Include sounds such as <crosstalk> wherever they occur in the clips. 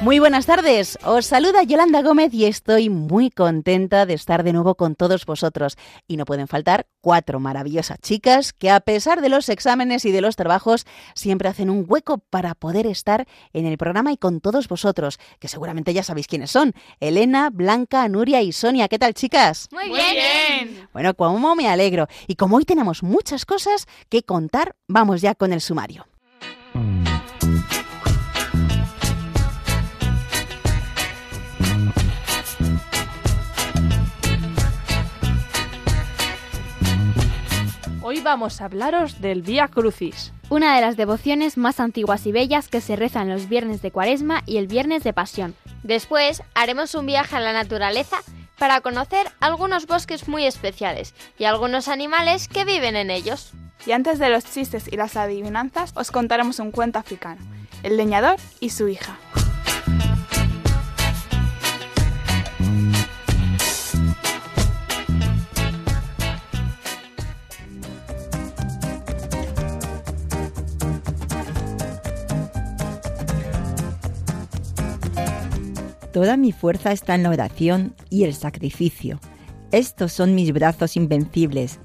Muy buenas tardes, os saluda Yolanda Gómez y estoy muy contenta de estar de nuevo con todos vosotros. Y no pueden faltar cuatro maravillosas chicas que a pesar de los exámenes y de los trabajos siempre hacen un hueco para poder estar en el programa y con todos vosotros, que seguramente ya sabéis quiénes son. Elena, Blanca, Nuria y Sonia. ¿Qué tal chicas? Muy bien. Bueno, como me alegro. Y como hoy tenemos muchas cosas que contar, vamos ya con el sumario. Hoy vamos a hablaros del Vía Crucis. Una de las devociones más antiguas y bellas que se rezan los viernes de Cuaresma y el viernes de Pasión. Después haremos un viaje a la naturaleza para conocer algunos bosques muy especiales y algunos animales que viven en ellos. Y antes de los chistes y las adivinanzas, os contaremos un cuento africano, El leñador y su hija. Toda mi fuerza está en la oración y el sacrificio. Estos son mis brazos invencibles.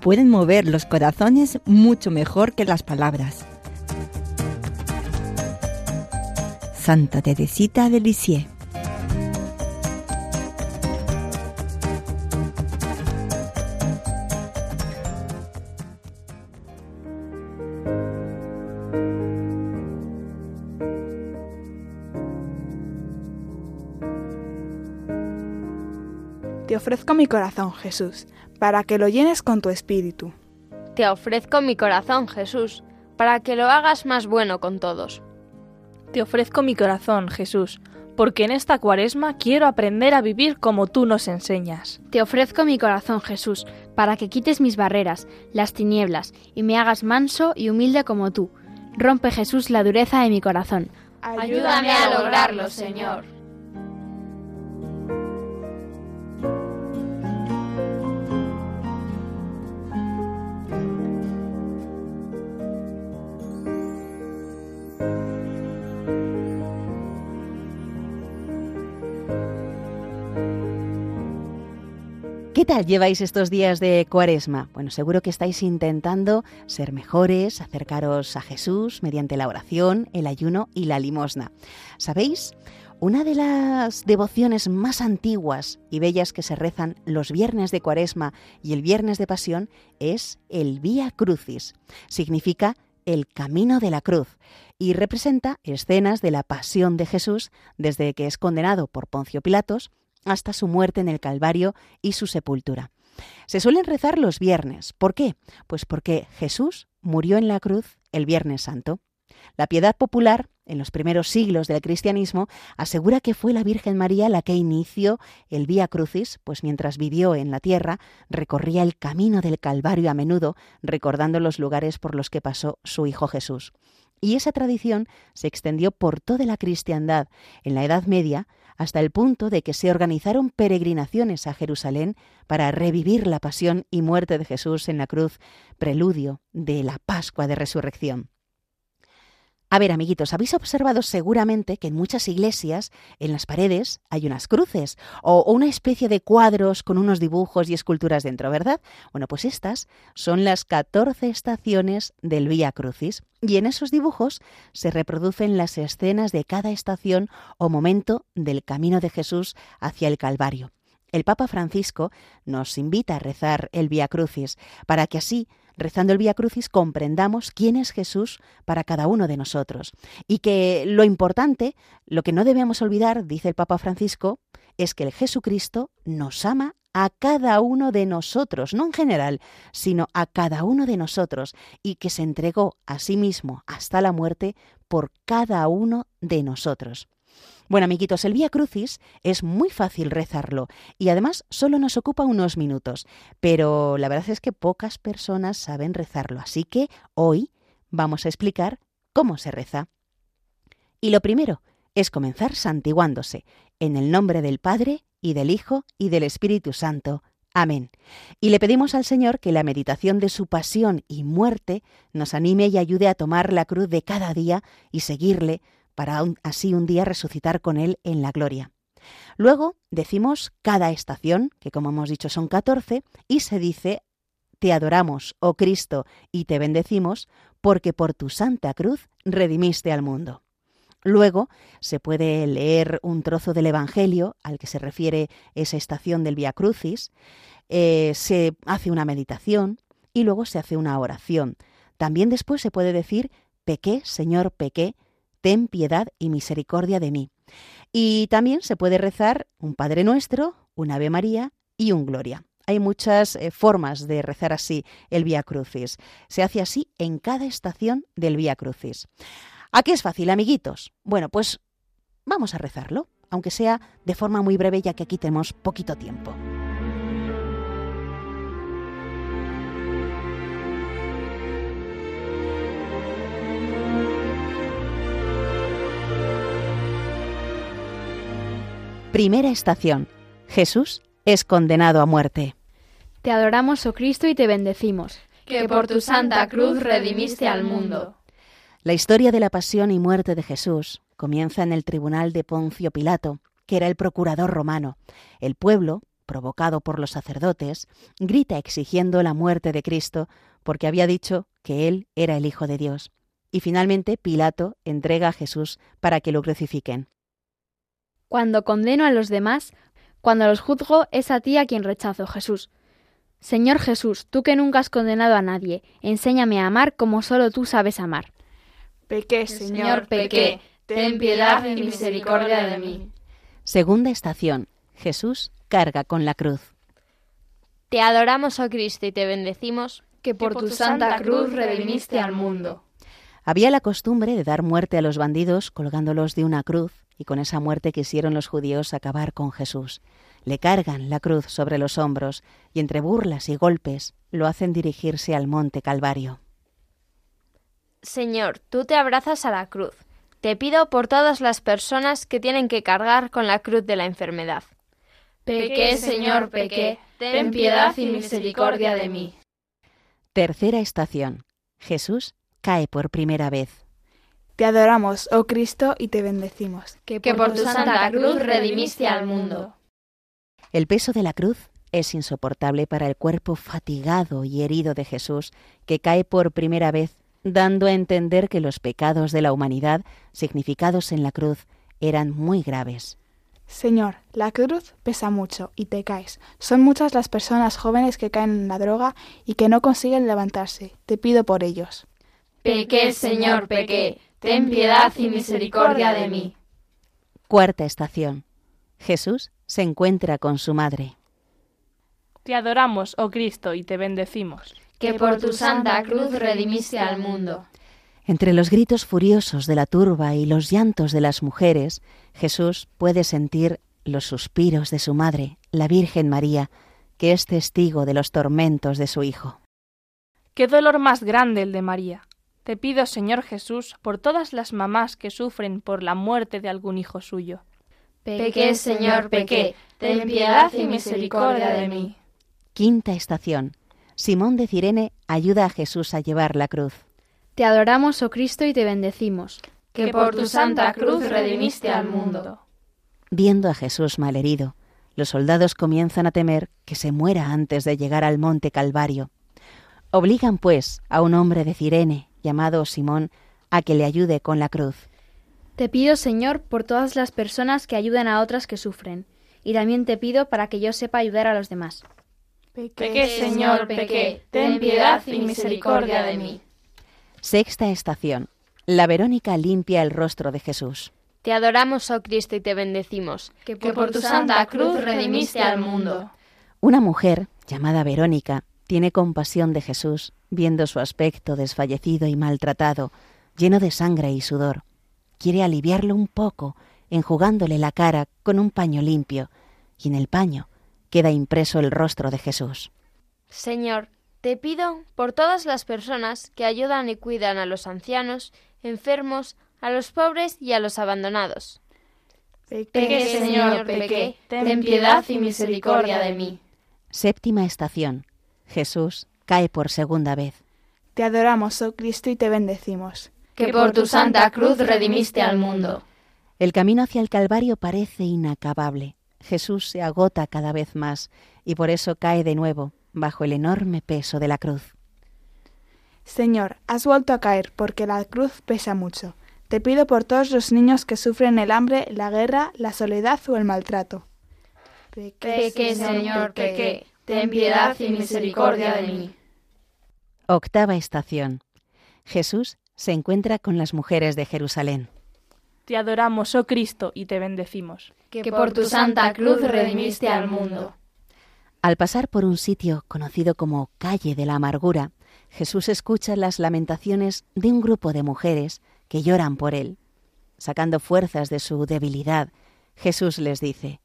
Pueden mover los corazones mucho mejor que las palabras. Santa Teresita de Lisieux. Ofrezco mi corazón, Jesús, para que lo llenes con tu espíritu. Te ofrezco mi corazón, Jesús, para que lo hagas más bueno con todos. Te ofrezco mi corazón, Jesús, porque en esta cuaresma quiero aprender a vivir como tú nos enseñas. Te ofrezco mi corazón, Jesús, para que quites mis barreras, las tinieblas, y me hagas manso y humilde como tú. Rompe, Jesús, la dureza de mi corazón. Ayúdame a lograrlo, Señor. Tal lleváis estos días de cuaresma? Bueno, seguro que estáis intentando ser mejores, acercaros a Jesús mediante la oración, el ayuno y la limosna. ¿Sabéis? Una de las devociones más antiguas y bellas que se rezan los viernes de cuaresma y el viernes de pasión es el Vía Crucis. Significa el camino de la cruz y representa escenas de la pasión de Jesús desde que es condenado por Poncio Pilatos hasta su muerte en el Calvario y su sepultura. Se suelen rezar los viernes. ¿Por qué? Pues porque Jesús murió en la cruz el Viernes Santo. La piedad popular, en los primeros siglos del cristianismo, asegura que fue la Virgen María la que inició el Vía Crucis, pues mientras vivió en la tierra, recorría el camino del Calvario a menudo, recordando los lugares por los que pasó su Hijo Jesús. Y esa tradición se extendió por toda la cristiandad en la Edad Media, hasta el punto de que se organizaron peregrinaciones a Jerusalén para revivir la pasión y muerte de Jesús en la cruz, preludio de la Pascua de Resurrección. A ver, amiguitos, habéis observado seguramente que en muchas iglesias, en las paredes, hay unas cruces o, una especie de cuadros con unos dibujos y esculturas dentro, ¿verdad? Bueno, pues estas son las 14 estaciones del Vía Crucis y en esos dibujos se reproducen las escenas de cada estación o momento del camino de Jesús hacia el Calvario. El Papa Francisco nos invita a rezar el Vía Crucis para que así rezando el Vía Crucis comprendamos quién es Jesús para cada uno de nosotros. Y que lo importante, lo que no debemos olvidar, dice el Papa Francisco, es que el Jesucristo nos ama a cada uno de nosotros, no en general, sino a cada uno de nosotros, y que se entregó a sí mismo hasta la muerte por cada uno de nosotros. Bueno, amiguitos, el Vía Crucis es muy fácil rezarlo y además solo nos ocupa unos minutos, pero la verdad es que pocas personas saben rezarlo, así que hoy vamos a explicar cómo se reza. Y lo primero es comenzar santiguándose, en el nombre del Padre, y del Hijo, y del Espíritu Santo. Amén. Y le pedimos al Señor que la meditación de su pasión y muerte nos anime y ayude a tomar la cruz de cada día y seguirle para así un día resucitar con Él en la gloria. Luego decimos cada estación, que como hemos dicho son 14, y se dice, Te adoramos, oh Cristo, y te bendecimos, porque por tu santa cruz redimiste al mundo. Luego se puede leer un trozo del Evangelio al que se refiere esa estación del Via Crucis, eh, se hace una meditación y luego se hace una oración. También después se puede decir, pequé, Señor, pequé, ten piedad y misericordia de mí. Y también se puede rezar un Padre Nuestro, un Ave María y un Gloria. Hay muchas eh, formas de rezar así el Vía Crucis. Se hace así en cada estación del Vía Crucis. ¿A qué es fácil, amiguitos? Bueno, pues vamos a rezarlo, aunque sea de forma muy breve ya que aquí tenemos poquito tiempo. Primera estación. Jesús es condenado a muerte. Te adoramos, oh Cristo, y te bendecimos, que por tu santa cruz redimiste al mundo. La historia de la pasión y muerte de Jesús comienza en el tribunal de Poncio Pilato, que era el procurador romano. El pueblo, provocado por los sacerdotes, grita exigiendo la muerte de Cristo porque había dicho que él era el Hijo de Dios. Y finalmente Pilato entrega a Jesús para que lo crucifiquen. Cuando condeno a los demás, cuando los juzgo, es a ti a quien rechazo, Jesús. Señor Jesús, tú que nunca has condenado a nadie, enséñame a amar como solo tú sabes amar. Pequé, Señor, pequé. Ten piedad y misericordia de mí. Segunda estación. Jesús carga con la cruz. Te adoramos, oh Cristo, y te bendecimos, que por, tu santa cruz redimiste al mundo. Había la costumbre de dar muerte a los bandidos colgándolos de una cruz, y con esa muerte quisieron los judíos acabar con Jesús. Le cargan la cruz sobre los hombros, y entre burlas y golpes lo hacen dirigirse al monte Calvario. Señor, tú te abrazas a la cruz. Te pido por todas las personas que tienen que cargar con la cruz de la enfermedad. Pequé, Señor, pequé, ten piedad y misericordia de mí. Tercera estación. Jesús cae por primera vez. Te adoramos, oh Cristo, y te bendecimos, que por, tu santa cruz redimiste al mundo. El peso de la cruz es insoportable para el cuerpo fatigado y herido de Jesús, que cae por primera vez dando a entender que los pecados de la humanidad, significados en la cruz, eran muy graves. Señor, la cruz pesa mucho y te caes. Son muchas las personas jóvenes que caen en la droga y que no consiguen levantarse. Te pido por ellos. Pequé, Señor, pequé. Ten piedad y misericordia de mí. Cuarta estación. Jesús se encuentra con su madre. Te adoramos, oh Cristo, y te bendecimos que por tu santa cruz redimiste al mundo. Entre los gritos furiosos de la turba y los llantos de las mujeres, Jesús puede sentir los suspiros de su madre, la Virgen María, que es testigo de los tormentos de su Hijo. Qué dolor más grande el de María. Te pido, Señor Jesús, por todas las mamás que sufren por la muerte de algún hijo suyo. Pequé, Señor, pequé, ten piedad y misericordia de mí. Quinta estación. Simón de Cirene ayuda a Jesús a llevar la cruz. Te adoramos, oh Cristo, y te bendecimos. Que por tu santa cruz redimiste al mundo. Viendo a Jesús malherido, los soldados comienzan a temer que se muera antes de llegar al monte Calvario. Obligan, pues, a un hombre de Cirene, llamado Simón, a que le ayude con la cruz. Te pido, Señor, por todas las personas que ayudan a otras que sufren, y también te pido para que yo sepa ayudar a los demás. Pequé, Señor, pequé, ten piedad y misericordia de mí. Sexta estación. La Verónica limpia el rostro de Jesús. Te adoramos, oh Cristo, y te bendecimos, que por, tu santa cruz redimiste al mundo. Una mujer, llamada Verónica, tiene compasión de Jesús, viendo su aspecto desfallecido y maltratado, lleno de sangre y sudor. Quiere aliviarlo un poco, enjugándole la cara con un paño limpio, y en el paño queda impreso el rostro de Jesús. Señor, te pido por todas las personas que ayudan y cuidan a los ancianos, enfermos, a los pobres y a los abandonados. Pequé, Señor, pequé, ten piedad y misericordia de mí. Séptima estación. Jesús cae por segunda vez. Te adoramos, oh Cristo, y te bendecimos. Que por tu santa cruz redimiste al mundo. El camino hacia el Calvario parece inacabable. Jesús se agota cada vez más y por eso cae de nuevo bajo el enorme peso de la cruz. Señor, has vuelto a caer porque la cruz pesa mucho. Te pido por todos los niños que sufren el hambre, la guerra, la soledad o el maltrato. Pequé, Señor, pequé. Ten piedad y misericordia de mí. Octava estación. Jesús se encuentra con las mujeres de Jerusalén. Te adoramos, oh Cristo, y te bendecimos. Que por tu santa cruz redimiste al mundo. Al pasar por un sitio conocido como Calle de la Amargura, Jesús escucha las lamentaciones de un grupo de mujeres que lloran por él. Sacando fuerzas de su debilidad, Jesús les dice,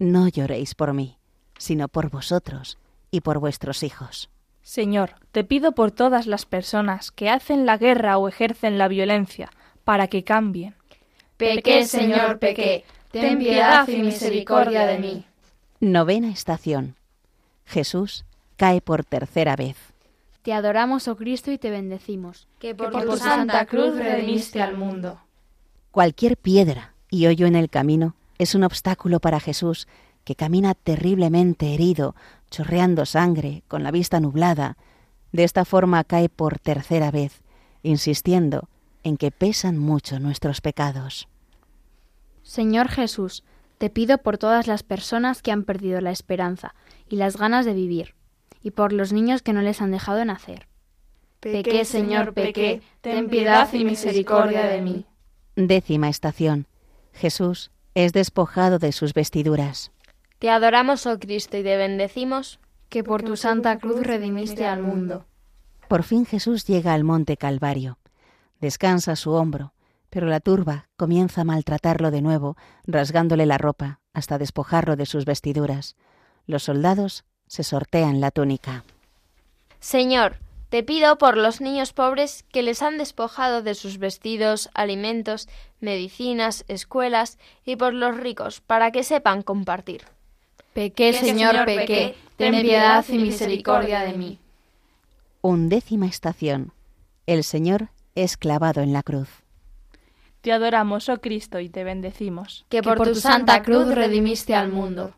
No lloréis por mí, sino por vosotros y por vuestros hijos. Señor, te pido por todas las personas que hacen la guerra o ejercen la violencia, para que cambien. Pequé, Señor, pequé. Ten piedad y misericordia de mí. Novena estación. Jesús cae por tercera vez. Te adoramos, oh Cristo, y te bendecimos. Que por, tu santa cruz redimiste al mundo. Cualquier piedra y hoyo en el camino es un obstáculo para Jesús, que camina terriblemente herido, chorreando sangre, con la vista nublada. De esta forma cae por tercera vez, insistiendo en que pesan mucho nuestros pecados. Señor Jesús, te pido por todas las personas que han perdido la esperanza y las ganas de vivir, y por los niños que no les han dejado nacer. Pequé, Señor, pequé, ten piedad y misericordia de mí. Décima estación. Jesús es despojado de sus vestiduras. Te adoramos, oh Cristo, y te bendecimos. Que por tu santa cruz redimiste al mundo. Por fin Jesús llega al monte Calvario. Descansa su hombro, pero la turba comienza a maltratarlo de nuevo, rasgándole la ropa hasta despojarlo de sus vestiduras. Los soldados se sortean la túnica. Señor, te pido por los niños pobres que les han despojado de sus vestidos, alimentos, medicinas, escuelas, y por los ricos, para que sepan compartir. Pequé, Señor, pequé, ten piedad y misericordia de mí. Undécima estación. El Señor es clavado en la cruz. Te adoramos, oh Cristo, y te bendecimos. Que por tu santa cruz redimiste al mundo.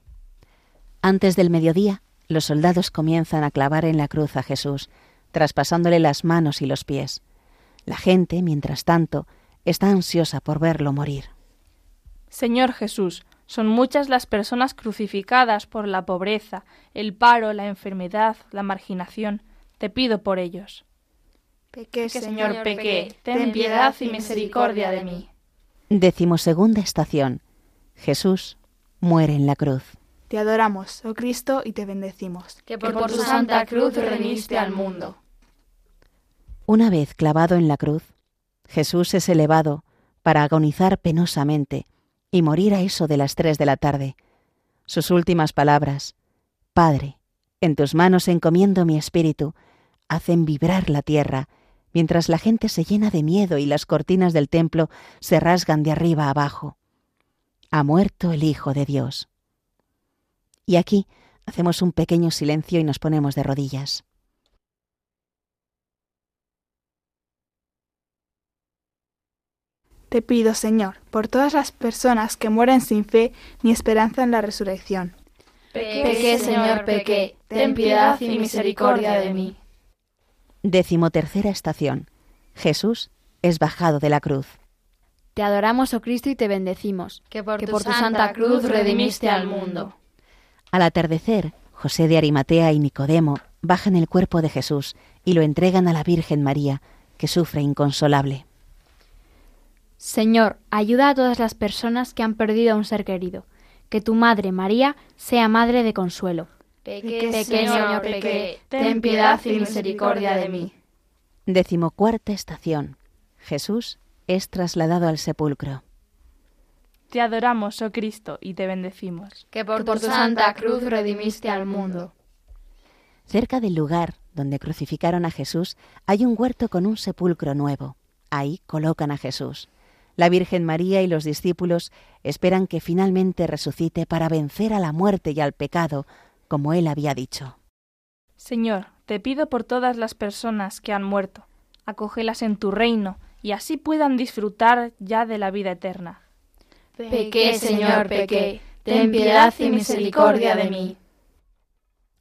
Antes del mediodía, los soldados comienzan a clavar en la cruz a Jesús, traspasándole las manos y los pies. La gente, mientras tanto, está ansiosa por verlo morir. Señor Jesús, son muchas las personas crucificadas por la pobreza, el paro, la enfermedad, la marginación. Te pido por ellos. Pequé, Señor, pequé, ten piedad y misericordia de mí. Decimosegunda estación. Jesús muere en la cruz. Te adoramos, oh Cristo, y te bendecimos. Que por, tu santa cruz redimiste al mundo. Una vez clavado en la cruz, Jesús es elevado para agonizar penosamente y morir a eso de las tres de la tarde. Sus últimas palabras, Padre, en tus manos encomiendo mi espíritu, hacen vibrar la tierra, mientras la gente se llena de miedo y las cortinas del templo se rasgan de arriba abajo. Ha muerto el Hijo de Dios. Y aquí hacemos un pequeño silencio y nos ponemos de rodillas. Te pido, Señor, por todas las personas que mueren sin fe ni esperanza en la resurrección. Pequé, Señor, pequé, ten piedad y misericordia de mí. Decimotercera estación. Jesús es bajado de la cruz. Te adoramos, oh Cristo, y te bendecimos, Que por, que tu, por tu santa santa cruz redimiste al mundo. Al atardecer, José de Arimatea y Nicodemo bajan el cuerpo de Jesús y lo entregan a la Virgen María, que sufre inconsolable. Señor, ayuda a todas las personas que han perdido a un ser querido. Que tu madre, María, sea madre de consuelo. Pequé, Pequé, Señor, pequé, ten piedad y misericordia de mí. Decimocuarta estación. Jesús es trasladado al sepulcro. Te adoramos, oh Cristo, y te bendecimos. Que por, tu santa cruz redimiste al mundo. Cerca del lugar donde crucificaron a Jesús hay un huerto con un sepulcro nuevo. Ahí colocan a Jesús. La Virgen María y los discípulos esperan que finalmente resucite para vencer a la muerte y al pecado, como él había dicho. Señor, te pido por todas las personas que han muerto, acógelas en tu reino y así puedan disfrutar ya de la vida eterna. Pequé, Señor, pequé. Ten piedad y misericordia de mí.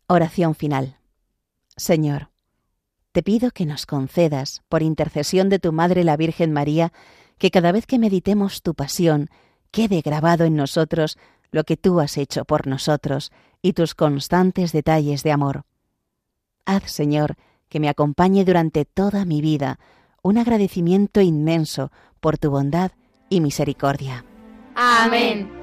Oración final. Señor, te pido que nos concedas, por intercesión de tu Madre la Virgen María, que cada vez que meditemos tu pasión, quede grabado en nosotros lo que tú has hecho por nosotros y tus constantes detalles de amor. Haz, Señor, que me acompañe durante toda mi vida un agradecimiento inmenso por tu bondad y misericordia. Amén.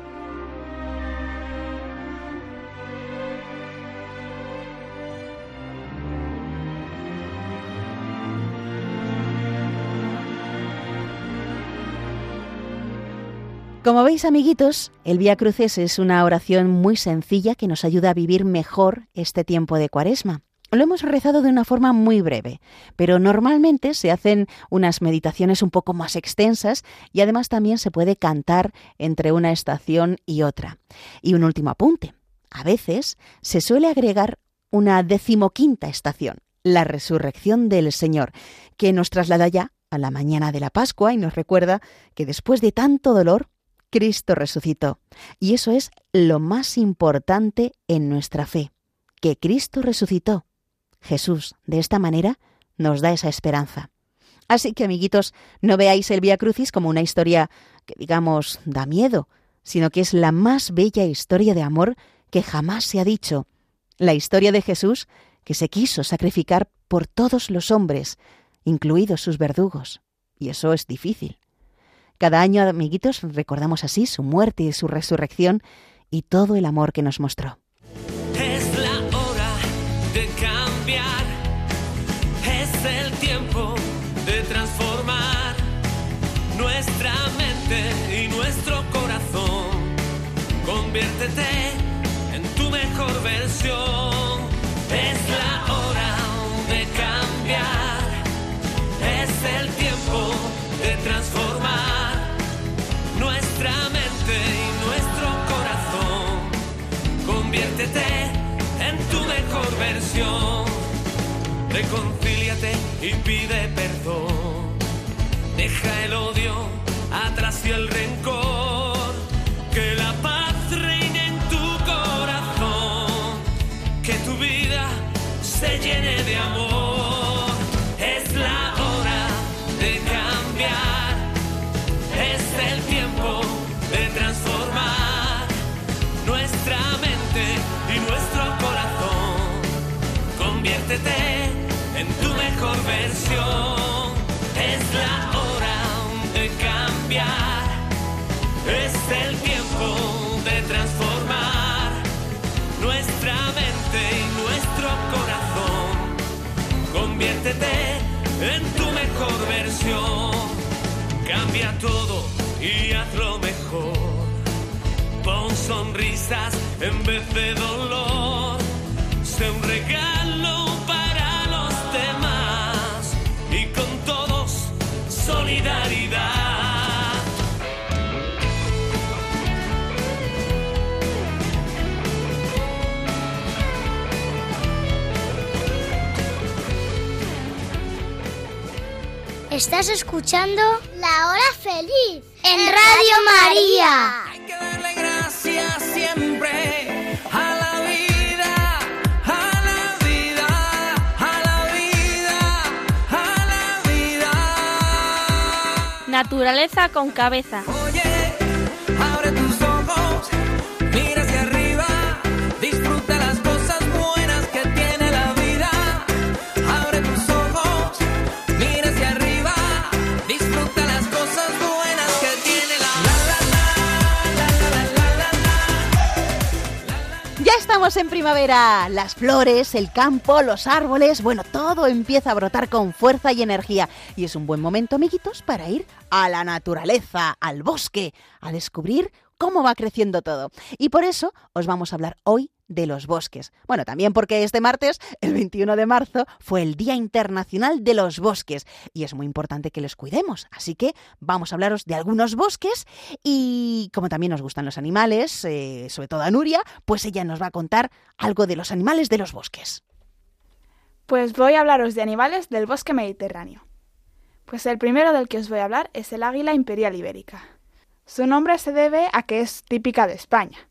Como veis, amiguitos, el Vía Cruces es una oración muy sencilla que nos ayuda a vivir mejor este tiempo de Cuaresma. Lo hemos rezado de una forma muy breve, pero normalmente se hacen unas meditaciones un poco más extensas y además también se puede cantar entre una estación y otra. Y un último apunte. A veces se suele agregar una decimoquinta estación, la resurrección del Señor, que nos traslada ya a la mañana de la Pascua y nos recuerda que después de tanto dolor, Cristo resucitó. Y eso es lo más importante en nuestra fe, que Cristo resucitó. Jesús, de esta manera, nos da esa esperanza. Así que, amiguitos, no veáis el Vía Crucis como una historia que, digamos, da miedo, sino que es la más bella historia de amor que jamás se ha dicho. La historia de Jesús que se quiso sacrificar por todos los hombres, incluidos sus verdugos. Y eso es difícil. Cada año, amiguitos, recordamos así su muerte y su resurrección y todo el amor que nos mostró. Es la hora de cambiar, es el tiempo de transformar nuestra mente y nuestro corazón. Conviértete en. Reconcíliate y pide perdón. Deja el odio atrás y el rencor. Que la paz reine en tu corazón. Que tu vida se llene de amor. Es la hora de cambiar. Es el tiempo de transformar nuestra mente y nuestro corazón. Conviértete Cambia todo y hazlo mejor. Pon sonrisas en vez de dolor. Sé un regalo para los demás y con todos solidaridad. Estás escuchando La Hora Feliz en Radio María. Hay que darle gracias siempre a la vida, a la vida, a la vida, a la vida. Naturaleza con cabeza. Oye, abre tus en primavera. Las flores, el campo, los árboles, bueno, todo empieza a brotar con fuerza y energía. Y es un buen momento, amiguitos, para ir a la naturaleza, al bosque, a descubrir cómo va creciendo todo. Y por eso os vamos a hablar hoy de los bosques. Bueno, también porque este martes, el 21 de marzo, fue el Día Internacional de los Bosques y es muy importante que los cuidemos. Así que vamos a hablaros de algunos bosques y como también nos gustan los animales, eh, sobre todo a Nuria, pues ella nos va a contar algo de los animales de los bosques. Pues voy a hablaros de animales del bosque mediterráneo. Pues el primero del que os voy a hablar es el águila imperial ibérica. Su nombre se debe a que es típica de España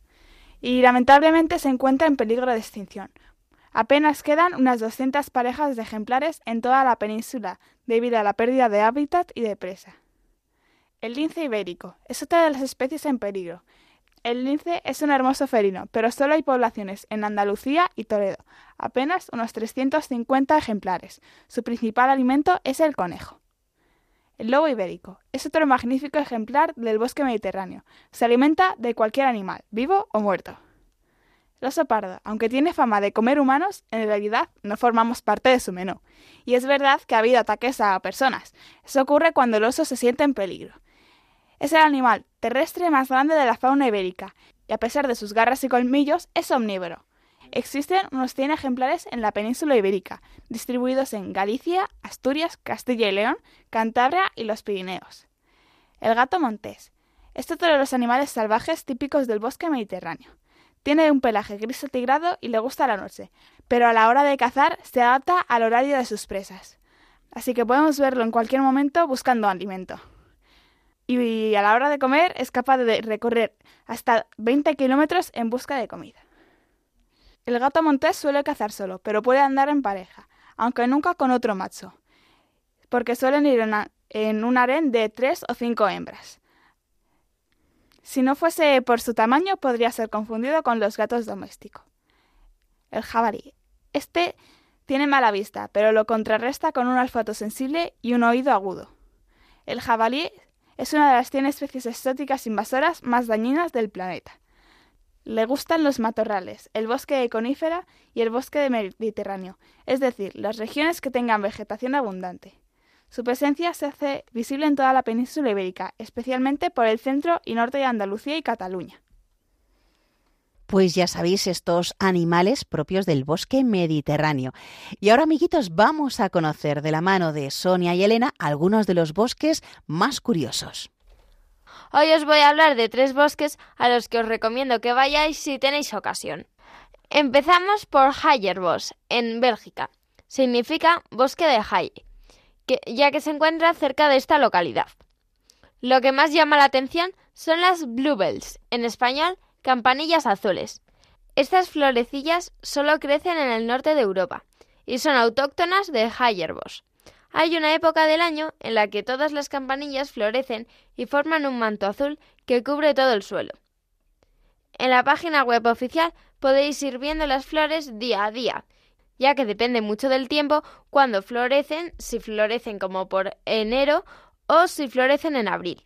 y lamentablemente se encuentra en peligro de extinción. Apenas quedan unas 200 parejas de ejemplares en toda la península debido a la pérdida de hábitat y de presa. El lince ibérico es otra de las especies en peligro. El lince es un hermoso felino, pero solo hay poblaciones en Andalucía y Toledo, apenas unos 350 ejemplares. Su principal alimento es el conejo. El lobo ibérico es otro magnífico ejemplar del bosque mediterráneo. Se alimenta de cualquier animal, vivo o muerto. El oso pardo, aunque tiene fama de comer humanos, en realidad no formamos parte de su menú. Y es verdad que ha habido ataques a personas. Eso ocurre cuando el oso se siente en peligro. Es el animal terrestre más grande de la fauna ibérica, y a pesar de sus garras y colmillos, es omnívoro. Existen unos 100 ejemplares en la península ibérica, distribuidos en Galicia, Asturias, Castilla y León, Cantabria y los Pirineos. El gato montés es otro de los animales salvajes típicos del bosque mediterráneo. Tiene un pelaje gris atigrado y le gusta la noche, pero a la hora de cazar se adapta al horario de sus presas. Así que podemos verlo en cualquier momento buscando alimento. Y a la hora de comer es capaz de recorrer hasta 20 kilómetros en busca de comida. El gato montés suele cazar solo, pero puede andar en pareja, aunque nunca con otro macho, porque suelen ir en un harén de tres o cinco hembras. Si no fuese por su tamaño, podría ser confundido con los gatos domésticos. El jabalí. Este tiene mala vista, pero lo contrarresta con un olfato sensible y un oído agudo. El jabalí es una de las 100 especies exóticas invasoras más dañinas del planeta. Le gustan los matorrales, el bosque de conífera y el bosque de Mediterráneo, es decir, las regiones que tengan vegetación abundante. Su presencia se hace visible en toda la península ibérica, especialmente por el centro y norte de Andalucía y Cataluña. Pues ya sabéis estos animales propios del bosque mediterráneo. Y ahora, amiguitos, vamos a conocer de la mano de Sonia y Elena algunos de los bosques más curiosos. Hoy os voy a hablar de tres bosques a los que os recomiendo que vayáis si tenéis ocasión. Empezamos por Hayerbos, en Bélgica. Significa bosque de Haye, ya que se encuentra cerca de esta localidad. Lo que más llama la atención son las bluebells, en español campanillas azules. Estas florecillas solo crecen en el norte de Europa y son autóctonas de Hayerbos. Hay una época del año en la que todas las campanillas florecen y forman un manto azul que cubre todo el suelo. En la página web oficial podéis ir viendo las flores día a día, ya que depende mucho del tiempo cuando florecen, si florecen como por enero o si florecen en abril.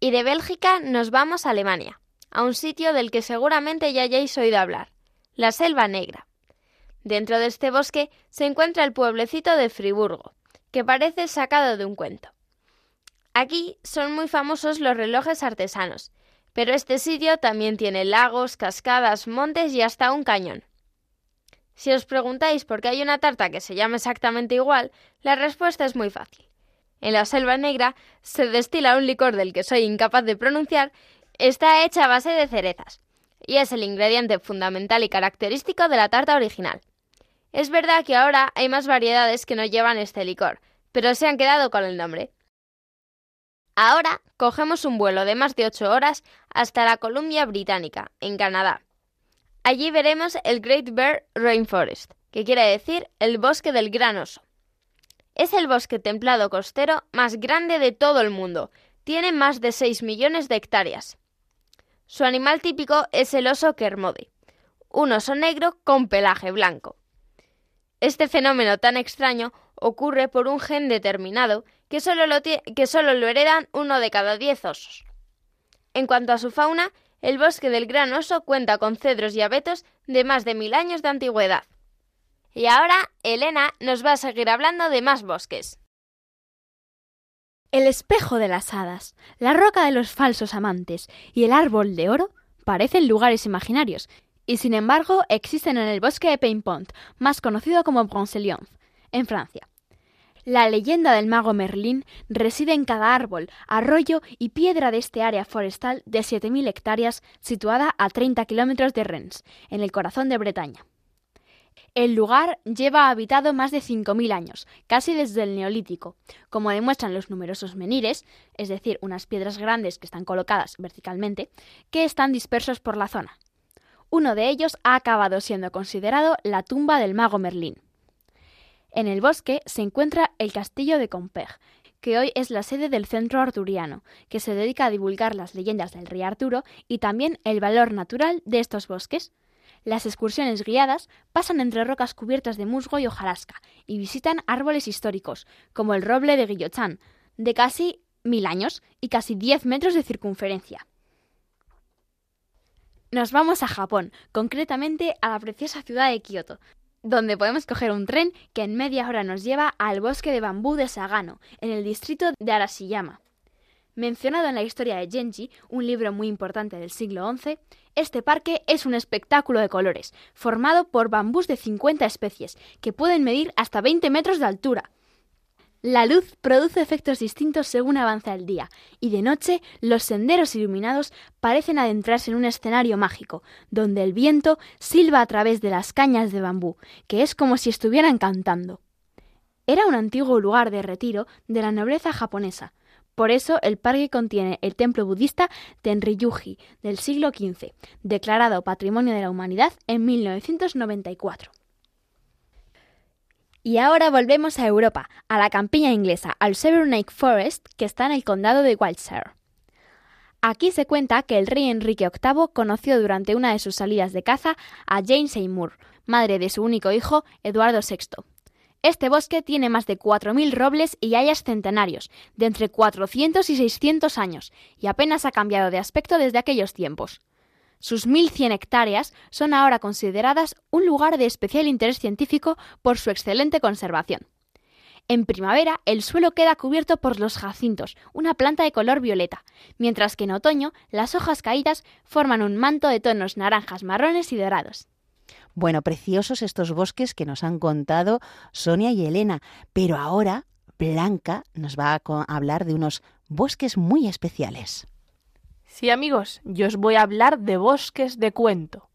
Y de Bélgica nos vamos a Alemania, a un sitio del que seguramente ya hayáis oído hablar, la Selva Negra. Dentro de este bosque se encuentra el pueblecito de Friburgo, que parece sacado de un cuento. Aquí son muy famosos los relojes artesanos, pero este sitio también tiene lagos, cascadas, montes y hasta un cañón. Si os preguntáis por qué hay una tarta que se llama exactamente igual, la respuesta es muy fácil. En la selva negra se destila un licor del que soy incapaz de pronunciar, está hecha a base de cerezas, y es el ingrediente fundamental y característico de la tarta original. Es verdad que ahora hay más variedades que no llevan este licor, pero se han quedado con el nombre. Ahora cogemos un vuelo de más de ocho horas hasta la Columbia Británica, en Canadá. Allí veremos el Great Bear Rainforest, que quiere decir el bosque del gran oso. Es el bosque templado costero más grande de todo el mundo. Tiene más de 6 millones de hectáreas. Su animal típico es el oso Kermode, un oso negro con pelaje blanco. Este fenómeno tan extraño ocurre por un gen determinado que solo lo, que solo lo heredan uno de cada diez osos. En cuanto a su fauna, El bosque del Gran Oso cuenta con cedros y abetos de más de mil años de antigüedad. Y ahora Elena nos va a seguir hablando de más bosques. El espejo de las hadas, la roca de los falsos amantes y el árbol de oro parecen lugares imaginarios, y sin embargo existen en el bosque de Paimpont, más conocido como Brocéliande, en Francia. La leyenda del mago Merlín reside en cada árbol, arroyo y piedra de este área forestal de 7.000 hectáreas situada a 30 kilómetros de Rennes, en el corazón de Bretaña. El lugar lleva habitado más de 5.000 años, casi desde el Neolítico, como demuestran los numerosos menires, es decir, unas piedras grandes que están colocadas verticalmente, que están dispersos por la zona. Uno de ellos ha acabado siendo considerado la tumba del mago Merlín. En el bosque se encuentra el castillo de Compiègne, que hoy es la sede del Centro Arturiano, que se dedica a divulgar las leyendas del rey Arturo y también el valor natural de estos bosques. Las excursiones guiadas pasan entre rocas cubiertas de musgo y hojarasca y visitan árboles históricos, como el roble de Guillochán, de casi mil años y casi diez metros de circunferencia. Nos vamos a Japón, concretamente a la preciosa ciudad de Kioto, donde podemos coger un tren que en media hora nos lleva al bosque de bambú de Sagano, en el distrito de Arashiyama. Mencionado en la historia de Genji, un libro muy importante del siglo XI, este parque es un espectáculo de colores, formado por bambús de 50 especies, que pueden medir hasta 20 metros de altura. La luz produce efectos distintos según avanza el día, y de noche los senderos iluminados parecen adentrarse en un escenario mágico, donde el viento silba a través de las cañas de bambú, que es como si estuvieran cantando. Era un antiguo lugar de retiro de la nobleza japonesa. Por eso el parque contiene el templo budista Tenryuji del siglo XV, declarado Patrimonio de la Humanidad en 1994. Y ahora volvemos a Europa, a la campiña inglesa, al Severnake Forest, que está en el condado de Wiltshire. Aquí se cuenta que el rey Enrique VIII conoció durante una de sus salidas de caza a Jane Seymour, madre de su único hijo, Eduardo VI. Este bosque tiene más de 4.000 robles y hayas centenarios, de entre 400 y 600 años, y apenas ha cambiado de aspecto desde aquellos tiempos. Sus 1.100 hectáreas son ahora consideradas un lugar de especial interés científico por su excelente conservación. En primavera el suelo queda cubierto por los jacintos, una planta de color violeta, mientras que en otoño las hojas caídas forman un manto de tonos naranjas, marrones y dorados. Bueno, preciosos estos bosques que nos han contado Sonia y Elena, pero ahora Blanca nos va a hablar de unos bosques muy especiales. Sí, amigos, yo os voy a hablar de bosques de cuento.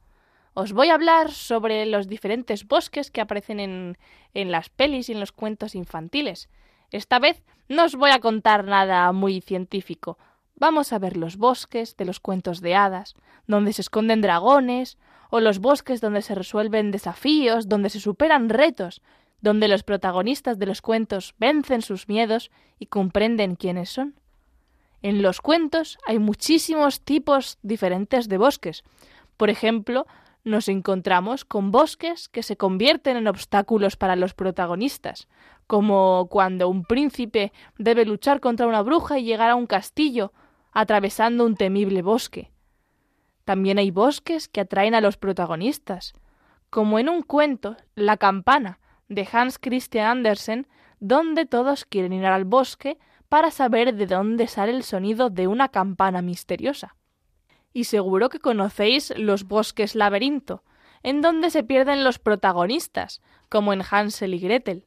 Os voy a hablar sobre los diferentes bosques que aparecen en, en las pelis y en los cuentos infantiles. Esta vez no os voy a contar nada muy científico. Vamos a ver los bosques de los cuentos de hadas, donde se esconden dragones, o los bosques donde se resuelven desafíos, donde se superan retos, donde los protagonistas de los cuentos vencen sus miedos y comprenden quiénes son. En los cuentos hay muchísimos tipos diferentes de bosques. Por ejemplo, nos encontramos con bosques que se convierten en obstáculos para los protagonistas, como cuando un príncipe debe luchar contra una bruja y llegar a un castillo, atravesando un temible bosque. También hay bosques que atraen a los protagonistas, como en un cuento, La campana, de Hans Christian Andersen, donde todos quieren ir al bosque para saber de dónde sale el sonido de una campana misteriosa. Y seguro que conocéis los bosques laberinto, en donde se pierden los protagonistas, como en Hansel y Gretel.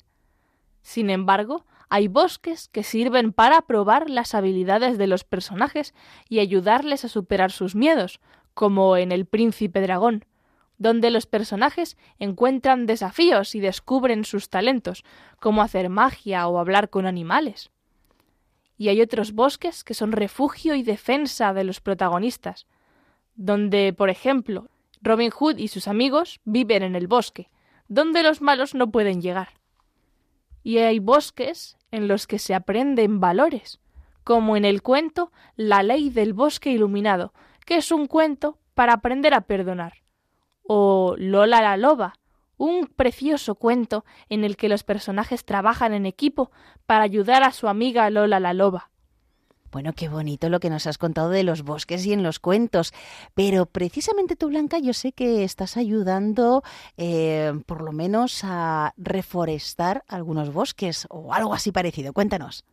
Sin embargo, hay bosques que sirven para probar las habilidades de los personajes y ayudarles a superar sus miedos, como en El Príncipe Dragón, donde los personajes encuentran desafíos y descubren sus talentos, como hacer magia o hablar con animales y hay otros bosques que son refugio y defensa de los protagonistas, donde, por ejemplo, Robin Hood y sus amigos viven en el bosque, donde los malos no pueden llegar. Y hay bosques en los que se aprenden valores, como en el cuento La ley del bosque iluminado, que es un cuento para aprender a perdonar, o Lola la loba, un precioso cuento en el que los personajes trabajan en equipo para ayudar a su amiga Lola la loba. Bueno, qué bonito lo que nos has contado de los bosques y en los cuentos. Pero precisamente tú, Blanca, yo sé que estás ayudando eh, por lo menos a reforestar algunos bosques o algo así parecido. Cuéntanos.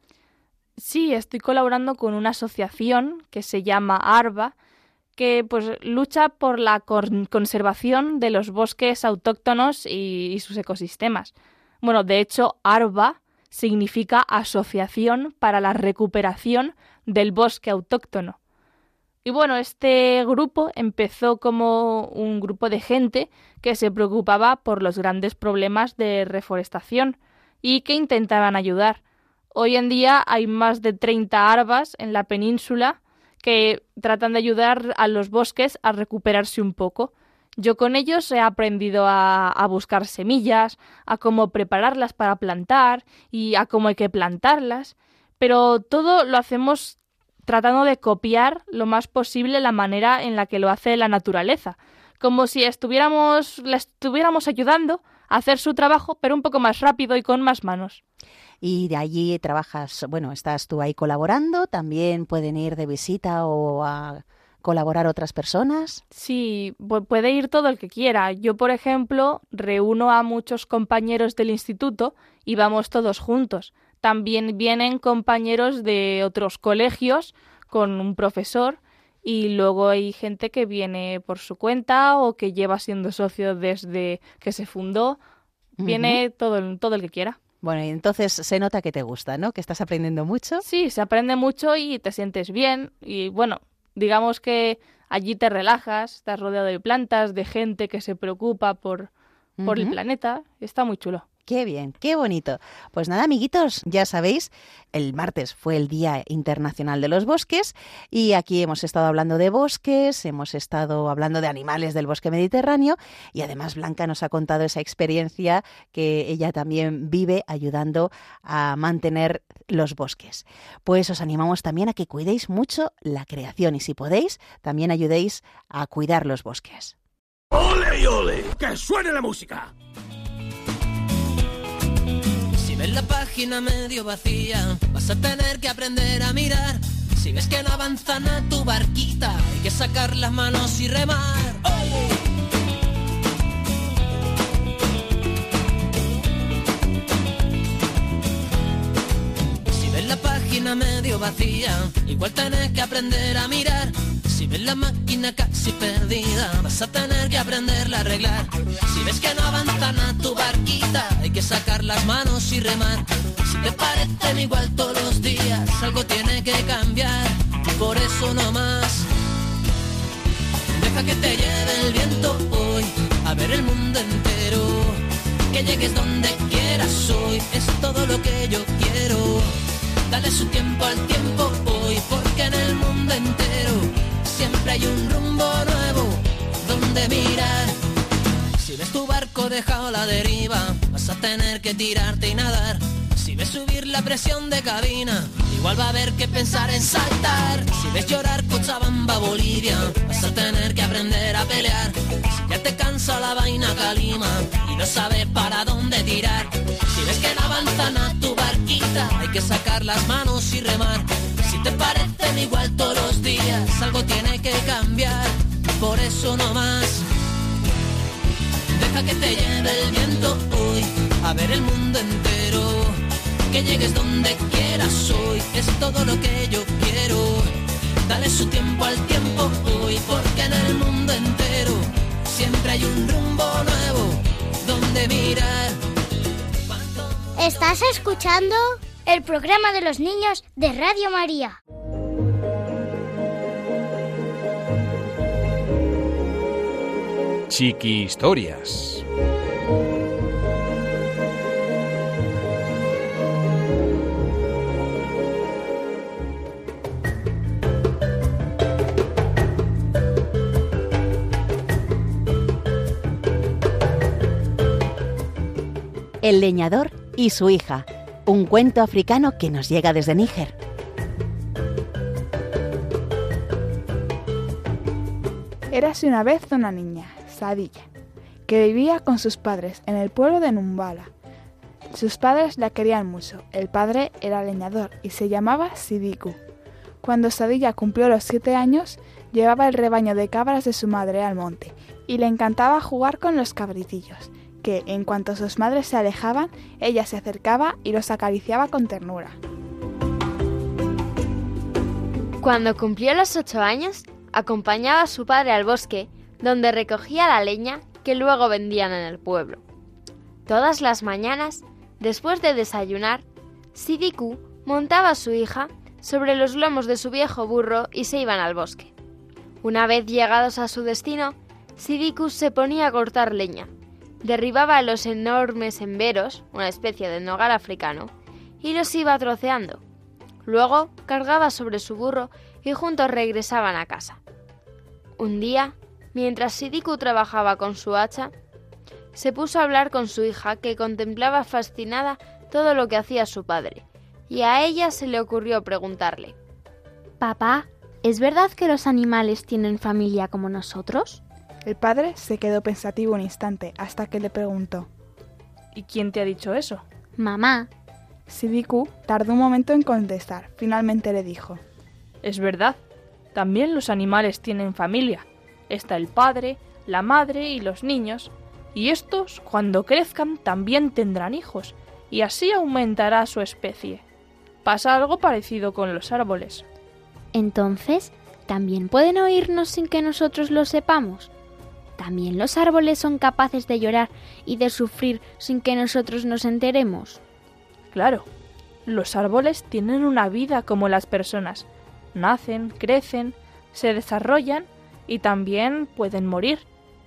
Sí, estoy colaborando con una asociación que se llama ARBA, que pues lucha por la conservación de los bosques autóctonos y, sus ecosistemas. Bueno, de hecho, ARBA significa Asociación para la Recuperación del Bosque Autóctono. Y bueno, este grupo empezó como un grupo de gente que se preocupaba por los grandes problemas de reforestación y que intentaban ayudar. Hoy en día hay más de 30 arbas en la península que tratan de ayudar a los bosques a recuperarse un poco. Yo con ellos he aprendido a, buscar semillas, a cómo prepararlas para plantar y a cómo hay que plantarlas, pero todo lo hacemos tratando de copiar lo más posible la manera en la que lo hace la naturaleza, como si estuviéramos, la estuviéramos ayudando a hacer su trabajo, pero un poco más rápido y con más manos y de allí trabajas, bueno, estás tú ahí colaborando, también pueden ir de visita o a colaborar otras personas? Sí, puede ir todo el que quiera. Yo, por ejemplo, reúno a muchos compañeros del instituto y vamos todos juntos. También vienen compañeros de otros colegios con un profesor y luego hay gente que viene por su cuenta o que lleva siendo socio desde que se fundó. Viene uh -huh. todo, todo el que quiera. Bueno, y entonces se nota que te gusta, ¿no? Que estás aprendiendo mucho. Sí, se aprende mucho y te sientes bien. Y bueno, digamos que allí te relajas, estás rodeado de plantas, de gente que se preocupa por, por uh -huh. el planeta. Está muy chulo. Qué bien, qué bonito. Pues nada, amiguitos, ya sabéis, el martes fue el Día Internacional de los Bosques y aquí hemos estado hablando de bosques, hemos estado hablando de animales del bosque mediterráneo y además Blanca nos ha contado esa experiencia que ella también vive ayudando a mantener los bosques. Pues os animamos también a que cuidéis mucho la creación y si podéis, también ayudéis a cuidar los bosques. ¡Ole y ole! ¡Que suene la música! Ves la página medio vacía, vas a tener que aprender a mirar. Si ves que no avanza nada tu barquita, hay que sacar las manos y remar. Página medio vacía, igual tenés que aprender a mirar. Si ves la máquina casi perdida, vas a tener que aprenderla a arreglar. Si ves que no avanza nada tu barquita, hay que sacar las manos y remar. Si te parecen igual todos los días, algo tiene que cambiar. Por eso no más. Deja que te lleve el viento hoy, a ver el mundo entero. Que llegues donde quieras hoy, es todo lo que yo quiero. Dale su tiempo al tiempo hoy, porque en el mundo entero siempre hay un rumbo nuevo donde mirar. Si ves tu barco dejado a la deriva, vas a tener que tirarte y nadar. Si ves subir la presión de cabina, igual va a haber que pensar en saltar. Si ves llorar Cochabamba, Bolivia, vas a tener que aprender a pelear. Si ya te cansa la vaina calima y no sabes para dónde tirar. Si ves que no avanza nada tu barquita, hay que sacar las manos y remar. Si te parecen igual todos los días, algo tiene que cambiar. Por eso no más. Deja que te lleve el viento hoy a ver el mundo entero. Que llegues donde quieras hoy, es todo lo que yo quiero. Dale su tiempo al tiempo hoy, porque en el mundo entero siempre hay un rumbo nuevo donde mirar. ¿Estás escuchando? El programa de los niños de Radio María. Chiqui Historias. El leñador y su hija, un cuento africano que nos llega desde Níger. Érase una vez una niña, Sadilla, que vivía con sus padres en el pueblo de Numbala. Sus padres la querían mucho. El padre era leñador y se llamaba Sidiku. Cuando Sadilla cumplió los siete años, llevaba el rebaño de cabras de su madre al monte y le encantaba jugar con los cabritillos, que en cuanto sus madres se alejaban, ella se acercaba y los acariciaba con ternura. Cuando cumplió los ocho años, acompañaba a su padre al bosque, donde recogía la leña que luego vendían en el pueblo. Todas las mañanas, después de desayunar, Sidiku montaba a su hija sobre los lomos de su viejo burro y se iban al bosque. Una vez llegados a su destino, Sidiku se ponía a cortar leña, derribaba los enormes emberos, una especie de nogal africano, y los iba troceando. Luego cargaba sobre su burro y juntos regresaban a casa. Un día, mientras Sidiku trabajaba con su hacha, se puso a hablar con su hija, que contemplaba fascinada todo lo que hacía su padre, y a ella se le ocurrió preguntarle Papá, ¿es verdad que los animales tienen familia como nosotros? El padre se quedó pensativo un instante hasta que le preguntó. ¿Y quién te ha dicho eso? Mamá. Sidiku tardó un momento en contestar. Finalmente le dijo. Es verdad. También los animales tienen familia. Está el padre, la madre y los niños. Y estos, cuando crezcan, también tendrán hijos. Y así aumentará su especie. Pasa algo parecido con los árboles. Entonces, ¿también pueden oírnos sin que nosotros lo sepamos? ¿También los árboles son capaces de llorar y de sufrir sin que nosotros nos enteremos? Claro, los árboles tienen una vida como las personas. Nacen, crecen, se desarrollan y también pueden morir.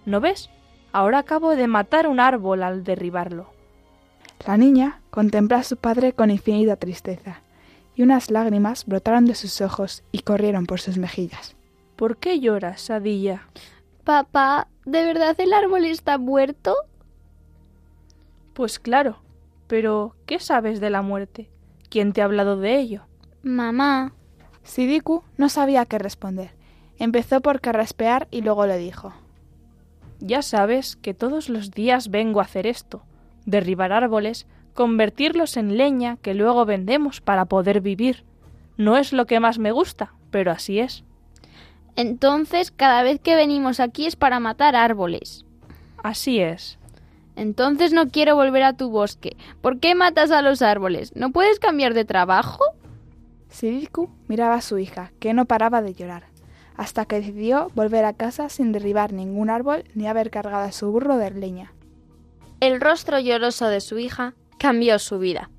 ¿No ves? Ahora acabo de matar un árbol al derribarlo. La niña contempla a su padre con infinita tristeza, y unas lágrimas brotaron de sus ojos y corrieron por sus mejillas. ¿Por qué lloras, Sadilla? Papá, ¿de verdad el árbol está muerto? Pues claro, pero ¿qué sabes de la muerte? ¿Quién te ha hablado de ello? Mamá. Sidiku no sabía qué responder. Empezó por carraspear y luego le dijo. Ya sabes que todos los días vengo a hacer esto, derribar árboles, convertirlos en leña que luego vendemos para poder vivir. No es lo que más me gusta, pero así es. Entonces, cada vez que venimos aquí es para matar árboles. Así es. Entonces no quiero volver a tu bosque. ¿Por qué matas a los árboles? ¿No puedes cambiar de trabajo? Sidiku miraba a su hija, que no paraba de llorar, hasta que decidió volver a casa sin derribar ningún árbol ni haber cargado a su burro de leña. El rostro lloroso de su hija cambió su vida.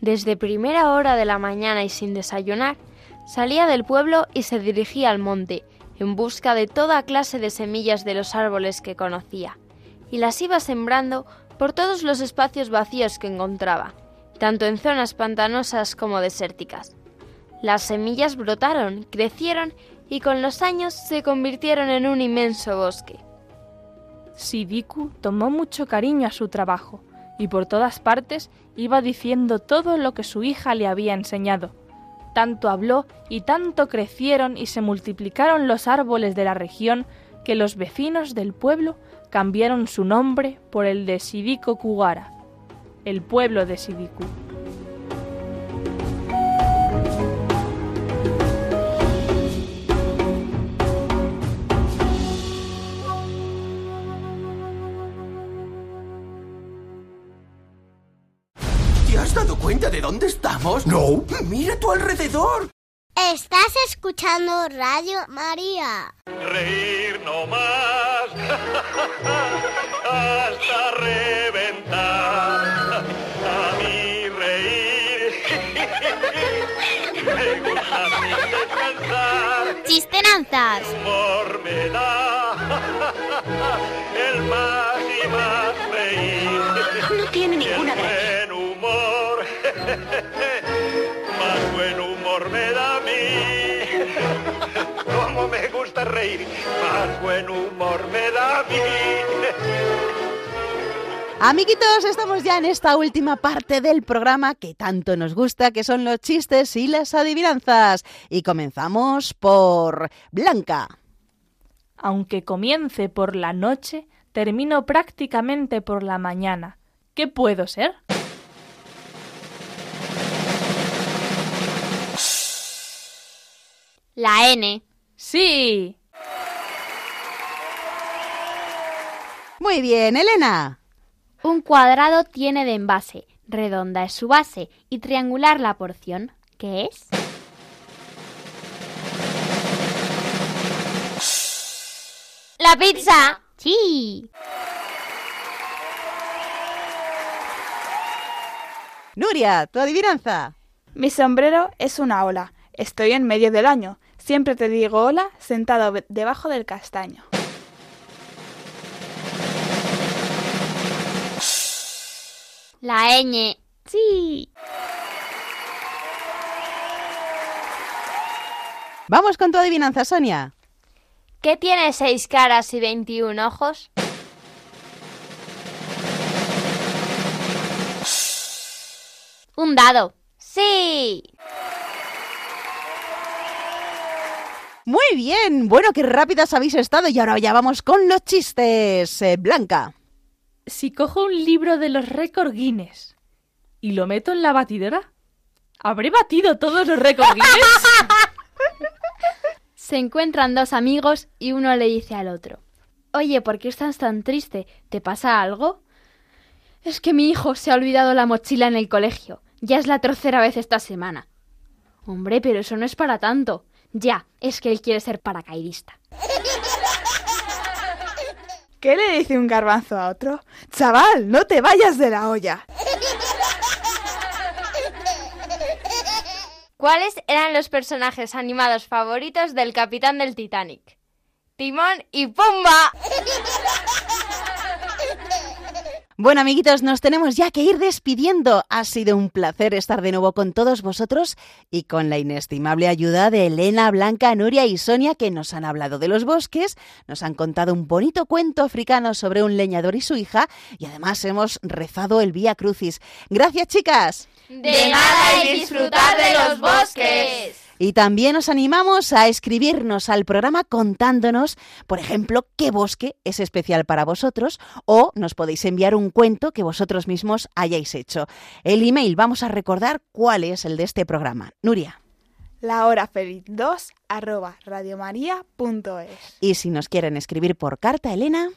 Desde primera hora de la mañana y sin desayunar, salía del pueblo y se dirigía al monte, en busca de toda clase de semillas de los árboles que conocía, y las iba sembrando por todos los espacios vacíos que encontraba, tanto en zonas pantanosas como desérticas. Las semillas brotaron, crecieron y con los años se convirtieron en un inmenso bosque. Sidiku tomó mucho cariño a su trabajo y por todas partes iba diciendo todo lo que su hija le había enseñado. Tanto habló y tanto crecieron y se multiplicaron los árboles de la región que los vecinos del pueblo cambiaron su nombre por el de Sidiko Kugara, el pueblo de Sidiku. Estamos? No. Mira a tu alrededor. Estás escuchando Radio María. Reír no más <laughs> hasta reventar. A mí reír <laughs> me gusta descansar. Chistenanzas. Humor me da Como me gusta reír, más buen humor me da a mí. Amiguitos, estamos ya en esta última parte del programa que tanto nos gusta, que son los chistes y las adivinanzas. Y comenzamos por Blanca. Aunque comience por la noche, termino prácticamente por la mañana. ¿Qué puedo ser? La N. Sí. Muy bien, Elena. Un cuadrado tiene de envase, redonda es su base y triangular la porción. ¿Qué es? La pizza. Sí. Nuria, tu adivinanza. Mi sombrero es una ola. Estoy en medio del año. Siempre te digo hola sentado debajo del castaño. La ñ. Sí. Vamos con tu adivinanza, Sonia. ¿Qué tiene seis caras y veintiún ojos? Un dado. Sí. Muy bien. Bueno, qué rápidas habéis estado y ahora ya vamos con los chistes. Eh, Blanca. Si cojo un libro de los récords Guinness y lo meto en la batidora, ¿habré batido todos los récords Guinness? Se encuentran dos amigos y uno le dice al otro, Oye, ¿por qué estás tan triste? ¿Te pasa algo? Es que mi hijo se ha olvidado la mochila en el colegio. Ya es la tercera vez esta semana. Hombre, pero eso no es para tanto. Ya, es que él quiere ser paracaidista. <laughs> ¿Qué le dice un garbanzo a otro? Chaval, no te vayas de la olla. ¿Cuáles eran los personajes animados favoritos del capitán del Titanic? Timón y Pumba. Bueno, amiguitos, nos tenemos ya que ir despidiendo. Ha sido un placer estar de nuevo con todos vosotros y con la inestimable ayuda de Elena, Blanca, Nuria y Sonia que nos han hablado de los bosques, nos han contado un bonito cuento africano sobre un leñador y su hija y además hemos rezado el Vía Crucis. Gracias, chicas. De nada y disfrutar de los bosques. Y también os animamos a escribirnos al programa contándonos, por ejemplo, qué bosque es especial para vosotros o nos podéis enviar un cuento que vosotros mismos hayáis hecho. El email, vamos a recordar cuál es el de este programa. Nuria. La hora feliz 2 arroba radiomaria.es. Y si nos quieren escribir por carta, Elena.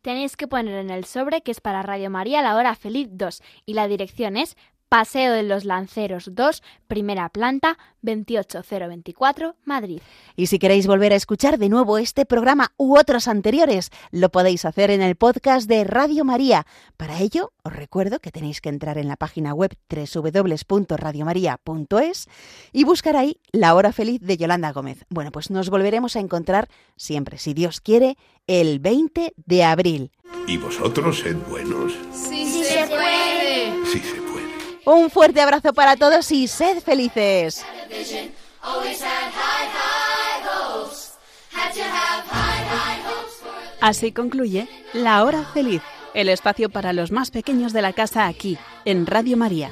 Tenéis que poner en el sobre que es para Radio María la hora feliz 2 y la dirección es Paseo de los Lanceros 2, primera planta, 28024, Madrid. Y si queréis volver a escuchar de nuevo este programa u otros anteriores, lo podéis hacer en el podcast de Radio María. Para ello, os recuerdo que tenéis que entrar en la página web www.radiomaria.es y buscar ahí La Hora Feliz de Yolanda Gómez. Bueno, pues nos volveremos a encontrar siempre, si Dios quiere, el 20 de abril. ¿Y vosotros sed buenos? Sí, Un fuerte abrazo para todos y sed felices. Así concluye La Hora Feliz, el espacio para los más pequeños de la casa aquí, en Radio María.